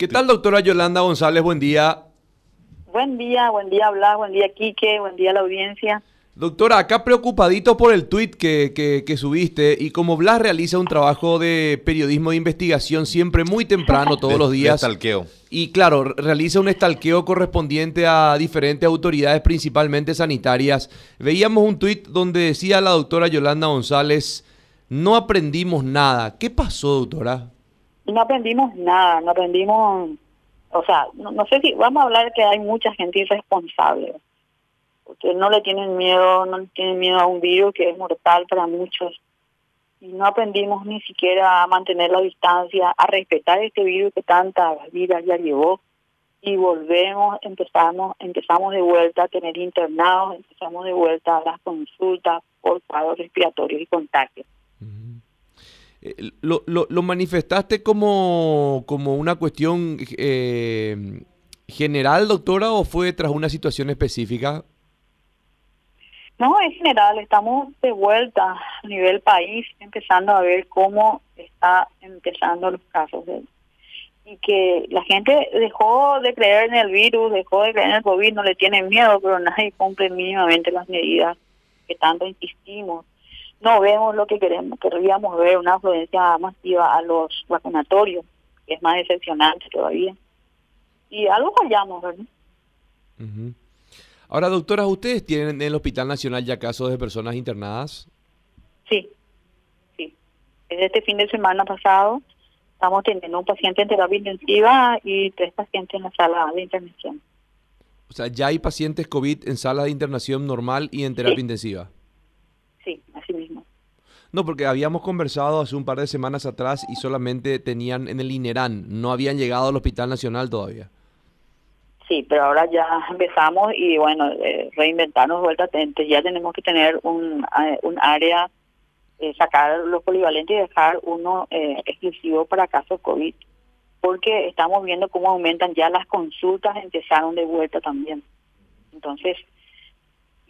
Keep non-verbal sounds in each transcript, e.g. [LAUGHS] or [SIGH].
¿Qué tal, doctora Yolanda González? Buen día. Buen día, buen día, Blas, buen día, Quique, buen día, la audiencia. Doctora, acá preocupadito por el tuit que, que, subiste y como Blas realiza un trabajo de periodismo de investigación siempre muy temprano, todos los días. estalqueo. Y claro, realiza un estalqueo correspondiente a diferentes autoridades, principalmente sanitarias. Veíamos un tuit donde decía la doctora Yolanda González, no aprendimos nada. ¿Qué pasó, doctora? No aprendimos nada, no aprendimos, o sea, no, sé si vamos a hablar que hay mucha gente irresponsable, porque no le tienen miedo, no le tienen miedo a un virus que es mortal para muchos. Y no aprendimos ni siquiera a mantener la distancia, a respetar este virus que tantas vidas ya llevó. Y volvemos, empezamos, empezamos de vuelta a tener internados, empezamos de vuelta a las consultas por cuadros respiratorios y contagios. Lo, lo, manifestaste como, como una cuestión eh, general, doctora, o fue tras una situación específica? No, es general. Estamos de vuelta a nivel país, empezando a ver cómo está empezando los casos y que la gente dejó de creer en el virus, dejó de creer en el COVID, no le tiene miedo, pero nadie cumple mínimamente las medidas que tanto insistimos no vemos lo que queremos, querríamos ver, una afluencia masiva a los vacunatorios, que es más decepcionante todavía. Y algo fallamos, ¿verdad? Ahora, doctora, ¿ustedes tienen en el Hospital Nacional ya casos de personas internadas? Sí, sí. Desde este fin de semana pasado estamos teniendo un paciente en terapia intensiva y tres pacientes en la sala de internación. O sea, ya hay pacientes COVID en sala de internación normal y en terapia intensiva. No, porque habíamos conversado hace un par de semanas atrás y solamente tenían en el INERAN, no habían llegado al Hospital Nacional todavía. Sí, pero ahora ya empezamos y bueno, eh, reinventarnos vuelta, ya tenemos que tener un, eh, un área, eh, sacar los polivalentes y dejar uno eh, exclusivo para casos COVID, porque estamos viendo cómo aumentan ya las consultas, empezaron de vuelta también. Entonces,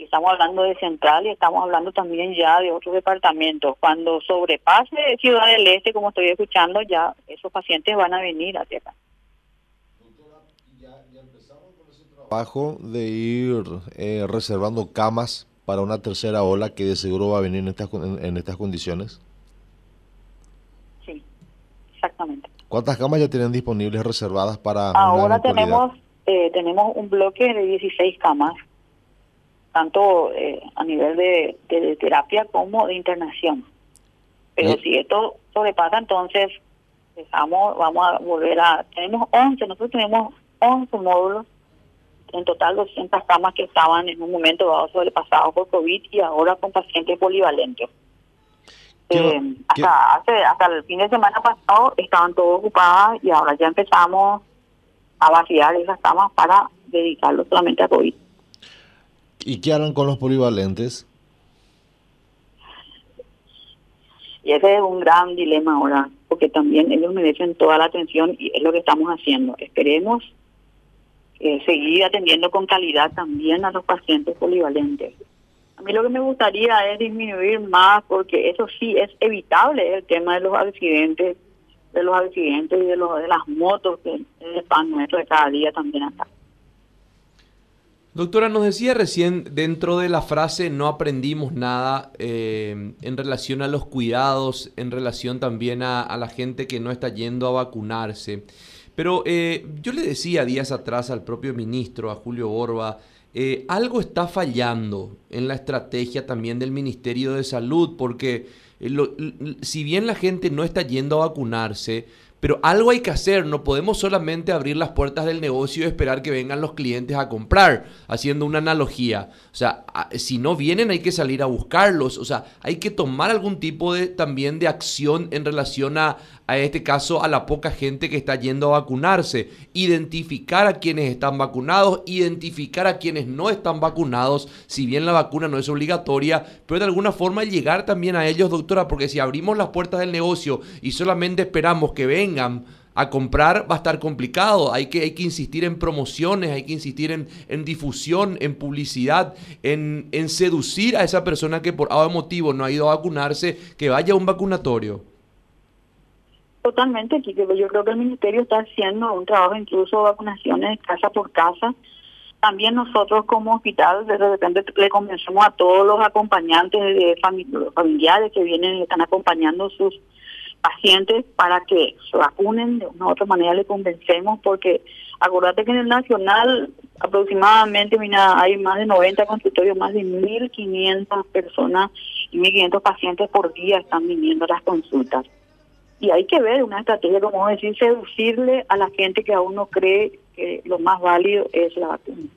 y estamos hablando de Central y estamos hablando también ya de otros departamentos. Cuando sobrepase Ciudad del Este, como estoy escuchando, ya esos pacientes van a venir hacia acá. Doctora, ya, empezamos con ese trabajo de ir eh, reservando camas para una tercera ola que de seguro va a venir en estas, en, estas condiciones. Sí, exactamente. ¿Cuántas camas ya tienen disponibles reservadas para... Ahora tenemos, eh, tenemos un bloque de 16 camas tanto eh, a nivel de, terapia como de internación. Pero si esto sobrepasa, entonces dejamos, vamos a volver a... Tenemos 11, nosotros tenemos 11 módulos, en total 200 camas que estaban en un momento dado sobrepasados por COVID y ahora con pacientes polivalentes. Eh, hasta, hace, hasta el fin de semana pasado estaban todos ocupadas y ahora ya empezamos a vaciar esas camas para dedicarlo solamente a COVID. ¿Y qué harán con los polivalentes? Y ese es un gran dilema ahora, porque también ellos merecen toda la atención y es lo que estamos haciendo. Esperemos eh, seguir atendiendo con calidad también a los pacientes polivalentes. A mí lo que me gustaría es disminuir más, porque eso sí es evitable el tema de los accidentes, de los accidentes y de, los, de las motos que es el pan nuestro de cada día también acá. Doctora, nos decía recién dentro de la frase no aprendimos nada eh, en relación a los cuidados, en relación también a, la gente que no está yendo a vacunarse. Pero eh, yo le decía días atrás al propio ministro, a Julio Borba, eh, algo está fallando en la estrategia también del Ministerio de Salud, porque si bien la gente no está yendo a vacunarse, pero algo hay que hacer, no podemos solamente abrir las puertas del negocio y esperar que vengan los clientes a comprar, haciendo una analogía. O sea, si no vienen hay que salir a buscarlos, o sea, hay que tomar algún tipo de también de acción en relación a, a este caso a la poca gente que está yendo a vacunarse, identificar a quienes están vacunados, identificar a quienes no están vacunados, si bien la vacuna no es obligatoria, pero de alguna forma llegar también a ellos, doctora, porque si abrimos las puertas del negocio y solamente esperamos que vengan a comprar va a estar complicado. Hay que, hay que insistir en promociones, hay que insistir en, en difusión, en publicidad, en, en, seducir a esa persona que por algún motivo no ha ido a vacunarse, que vaya a un vacunatorio. Totalmente, Kike. Yo creo que el Ministerio está haciendo un trabajo incluso vacunaciones casa por casa. También nosotros como hospital de repente le convencemos a todos los acompañantes de familiares que vienen y están acompañando sus pacientes para que se vacunen. De una u otra manera le convencemos porque acuérdate que en el nacional aproximadamente mira, hay más de 90 consultorios, más de 1.500 personas y 1.500 pacientes por día están viniendo a las consultas. Y hay que ver una estrategia, como decir, seducirle a la gente que aún no cree que lo más válido es la vacuna.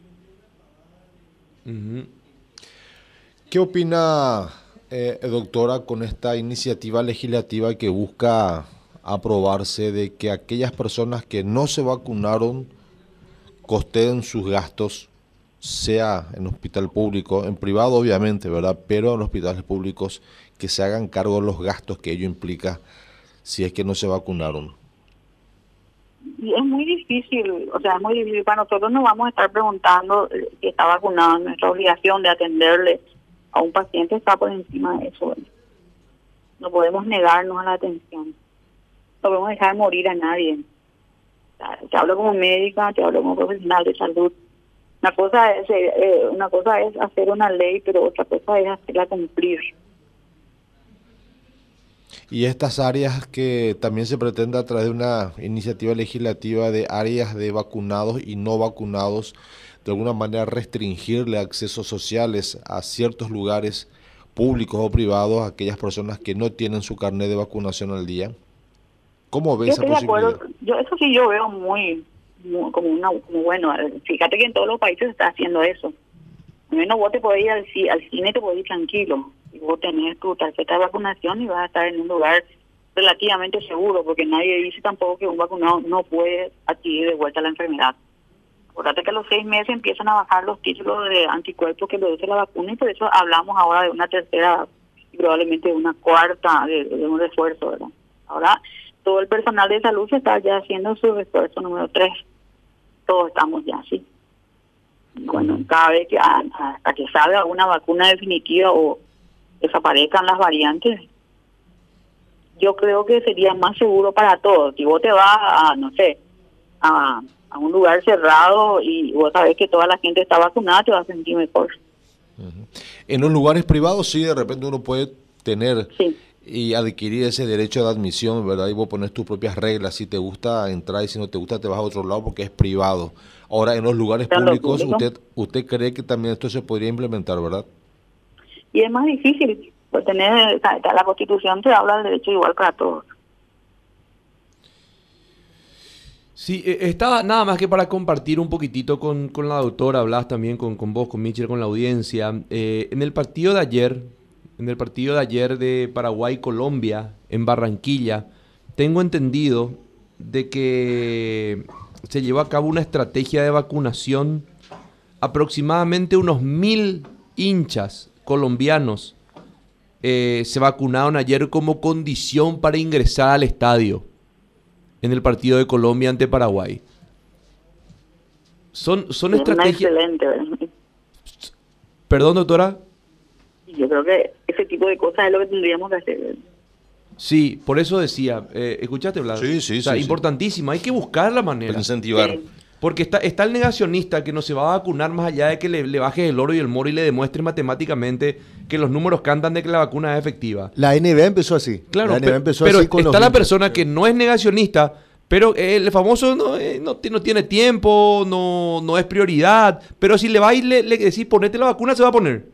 ¿Qué opina, eh, doctora, con esta iniciativa legislativa que busca aprobarse de que aquellas personas que no se vacunaron costeen sus gastos, sea en hospital público, en privado obviamente, ¿verdad? Pero en hospitales públicos que se hagan cargo de los gastos que ello implica si es que no se vacunaron? Y es muy difícil, o sea, es muy difícil. Para nosotros no vamos a estar preguntando si está vacunado. Nuestra obligación de atenderle a un paciente está por encima de eso. No podemos negarnos a la atención. No podemos dejar morir a nadie. te hablo como médica, te hablo como profesional de salud. Una cosa es eh, una cosa es hacer una ley, pero otra cosa es hacerla cumplir. Y estas áreas que también se pretende a través de una iniciativa legislativa de áreas de vacunados y no vacunados, de alguna manera restringirle accesos sociales a ciertos lugares públicos o privados a aquellas personas que no tienen su carnet de vacunación al día. ¿Cómo ves esa posibilidad? Yo, eso sí yo veo muy, como una como bueno. Fíjate que en todos los países se está haciendo eso. Al menos vos te podés ir al, al cine, te podés ir tranquilo vos tenés tu tarjeta de vacunación y vas a estar en un lugar relativamente seguro, porque nadie dice tampoco que un vacunado no puede adquirir de vuelta la enfermedad. Acuérdate que a los seis meses empiezan a bajar los títulos de anticuerpos que produce la vacuna y por eso hablamos ahora de una tercera y probablemente de una cuarta de, un refuerzo, ¿verdad? Ahora todo el personal de salud se está ya haciendo su refuerzo número tres. Todos estamos ya así. Bueno, cada vez que hasta que salga una vacuna definitiva o desaparezcan las variantes, yo creo que sería más seguro para todos. Si vos te vas a, no sé, a, un lugar cerrado y vos sabés que toda la gente está vacunada, te vas a sentir mejor. En los lugares privados sí, de repente uno puede tener y adquirir ese derecho de admisión, ¿verdad? Y vos pones tus propias reglas, si te gusta entrar y si no te gusta te vas a otro lado porque es privado. Ahora, en los lugares públicos, usted usted cree que también esto se podría implementar, ¿verdad? Y es más difícil, pues tener, la constitución te habla del derecho igual para todos. Sí, e, estaba nada más que para compartir un poquitito con, la doctora, hablas también con, con vos, con Michel, con la audiencia. Eh, en el partido de ayer, en el partido de ayer de Paraguay-Colombia, en Barranquilla, tengo entendido de que se llevó a cabo una estrategia de vacunación. Aproximadamente unos mil hinchas colombianos eh, se vacunaron ayer como condición para ingresar al estadio en el partido de Colombia ante Paraguay. Son, son estrategias... Excelente. Perdón, doctora. Yo creo que ese tipo de cosas es lo que tendríamos que hacer. Sí, por eso decía, eh, escuchaste, Vlad. Sí, sí, sí. importantísimo, hay que buscar la manera. incentivar. Porque está, está el negacionista que no se va a vacunar más allá de que le, le bajes el oro y el moro y le demuestre matemáticamente que los números cantan de que la vacuna es efectiva. La NBA empezó así. Claro, pero, está la persona que no es negacionista, pero el famoso no, eh, no, tiene tiempo, no, no es prioridad, pero si le va y le, le decís ponete la vacuna, se va a poner.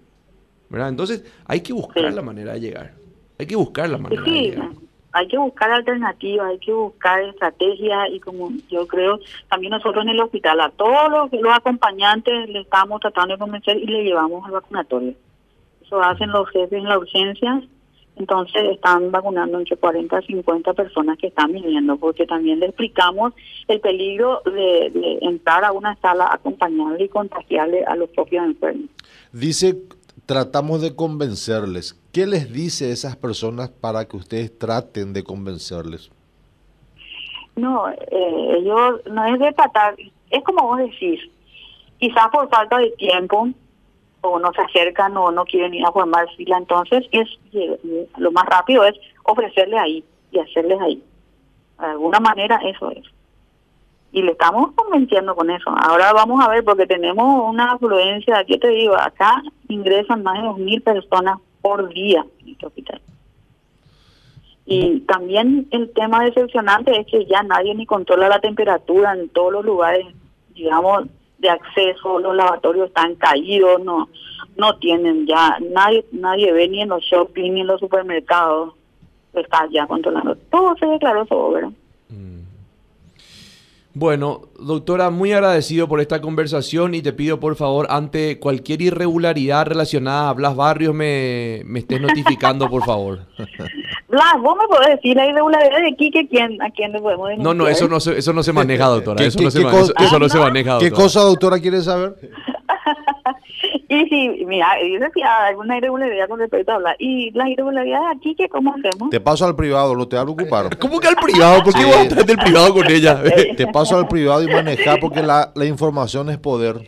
¿verdad? Entonces hay que buscar la manera de llegar. Hay que buscar la manera de llegar hay que buscar alternativas, hay que buscar estrategias y como yo creo, también nosotros en el hospital a todos los, acompañantes le estamos tratando de convencer y le llevamos al vacunatorio. Eso hacen los jefes en la urgencia, entonces están vacunando entre 40 y 50 personas que están viniendo, porque también le explicamos el peligro de, de entrar a una sala, acompañarle y contagiarle a los propios enfermos. Dice tratamos de convencerles. ¿Qué les dice esas personas para que ustedes traten de convencerles? No, eh, ellos no es de tratar, es como vos decís, quizás por falta de tiempo o no se acercan o no quieren ir a formar fila, entonces es lo más rápido es ofrecerles ahí y hacerles ahí. De alguna manera eso es. Y le estamos convenciendo con eso. Ahora vamos a ver, porque tenemos una afluencia, yo te digo, acá ingresan más de 2.000 personas por día en este hospital. Y también el tema decepcionante es que ya nadie ni controla la temperatura en todos los lugares, digamos, de acceso, los lavatorios están caídos, no no tienen ya, nadie nadie ve ni en los shopping ni en los supermercados, está ya controlando. Todo se declaró sobre. Bueno, doctora, muy agradecido por esta conversación y te pido por favor, ante cualquier irregularidad relacionada a Blas Barrios, me, me estés notificando, por favor. [LAUGHS] Blas, vos me podés decir la irregularidad de Quique, ¿quién, ¿a quién le podemos denunciar? No, no, eso no se, eso no se maneja, doctora. ¿Qué- Eso qué- no se, qué eso- no se maneja, ¿Qué doctora. cosa, doctora, quiere saber? Y si, mira, dice si hay alguna irregularidad con respecto a hablar. ¿Y las irregularidades aquí qué cómo hacemos? Te paso al privado, no te vas a preocupar. [LAUGHS] ¿Cómo que al privado? ¿Por qué Sí. vos entras del privado con ella? [LAUGHS] Te paso al privado y manejar porque la, la información es poder.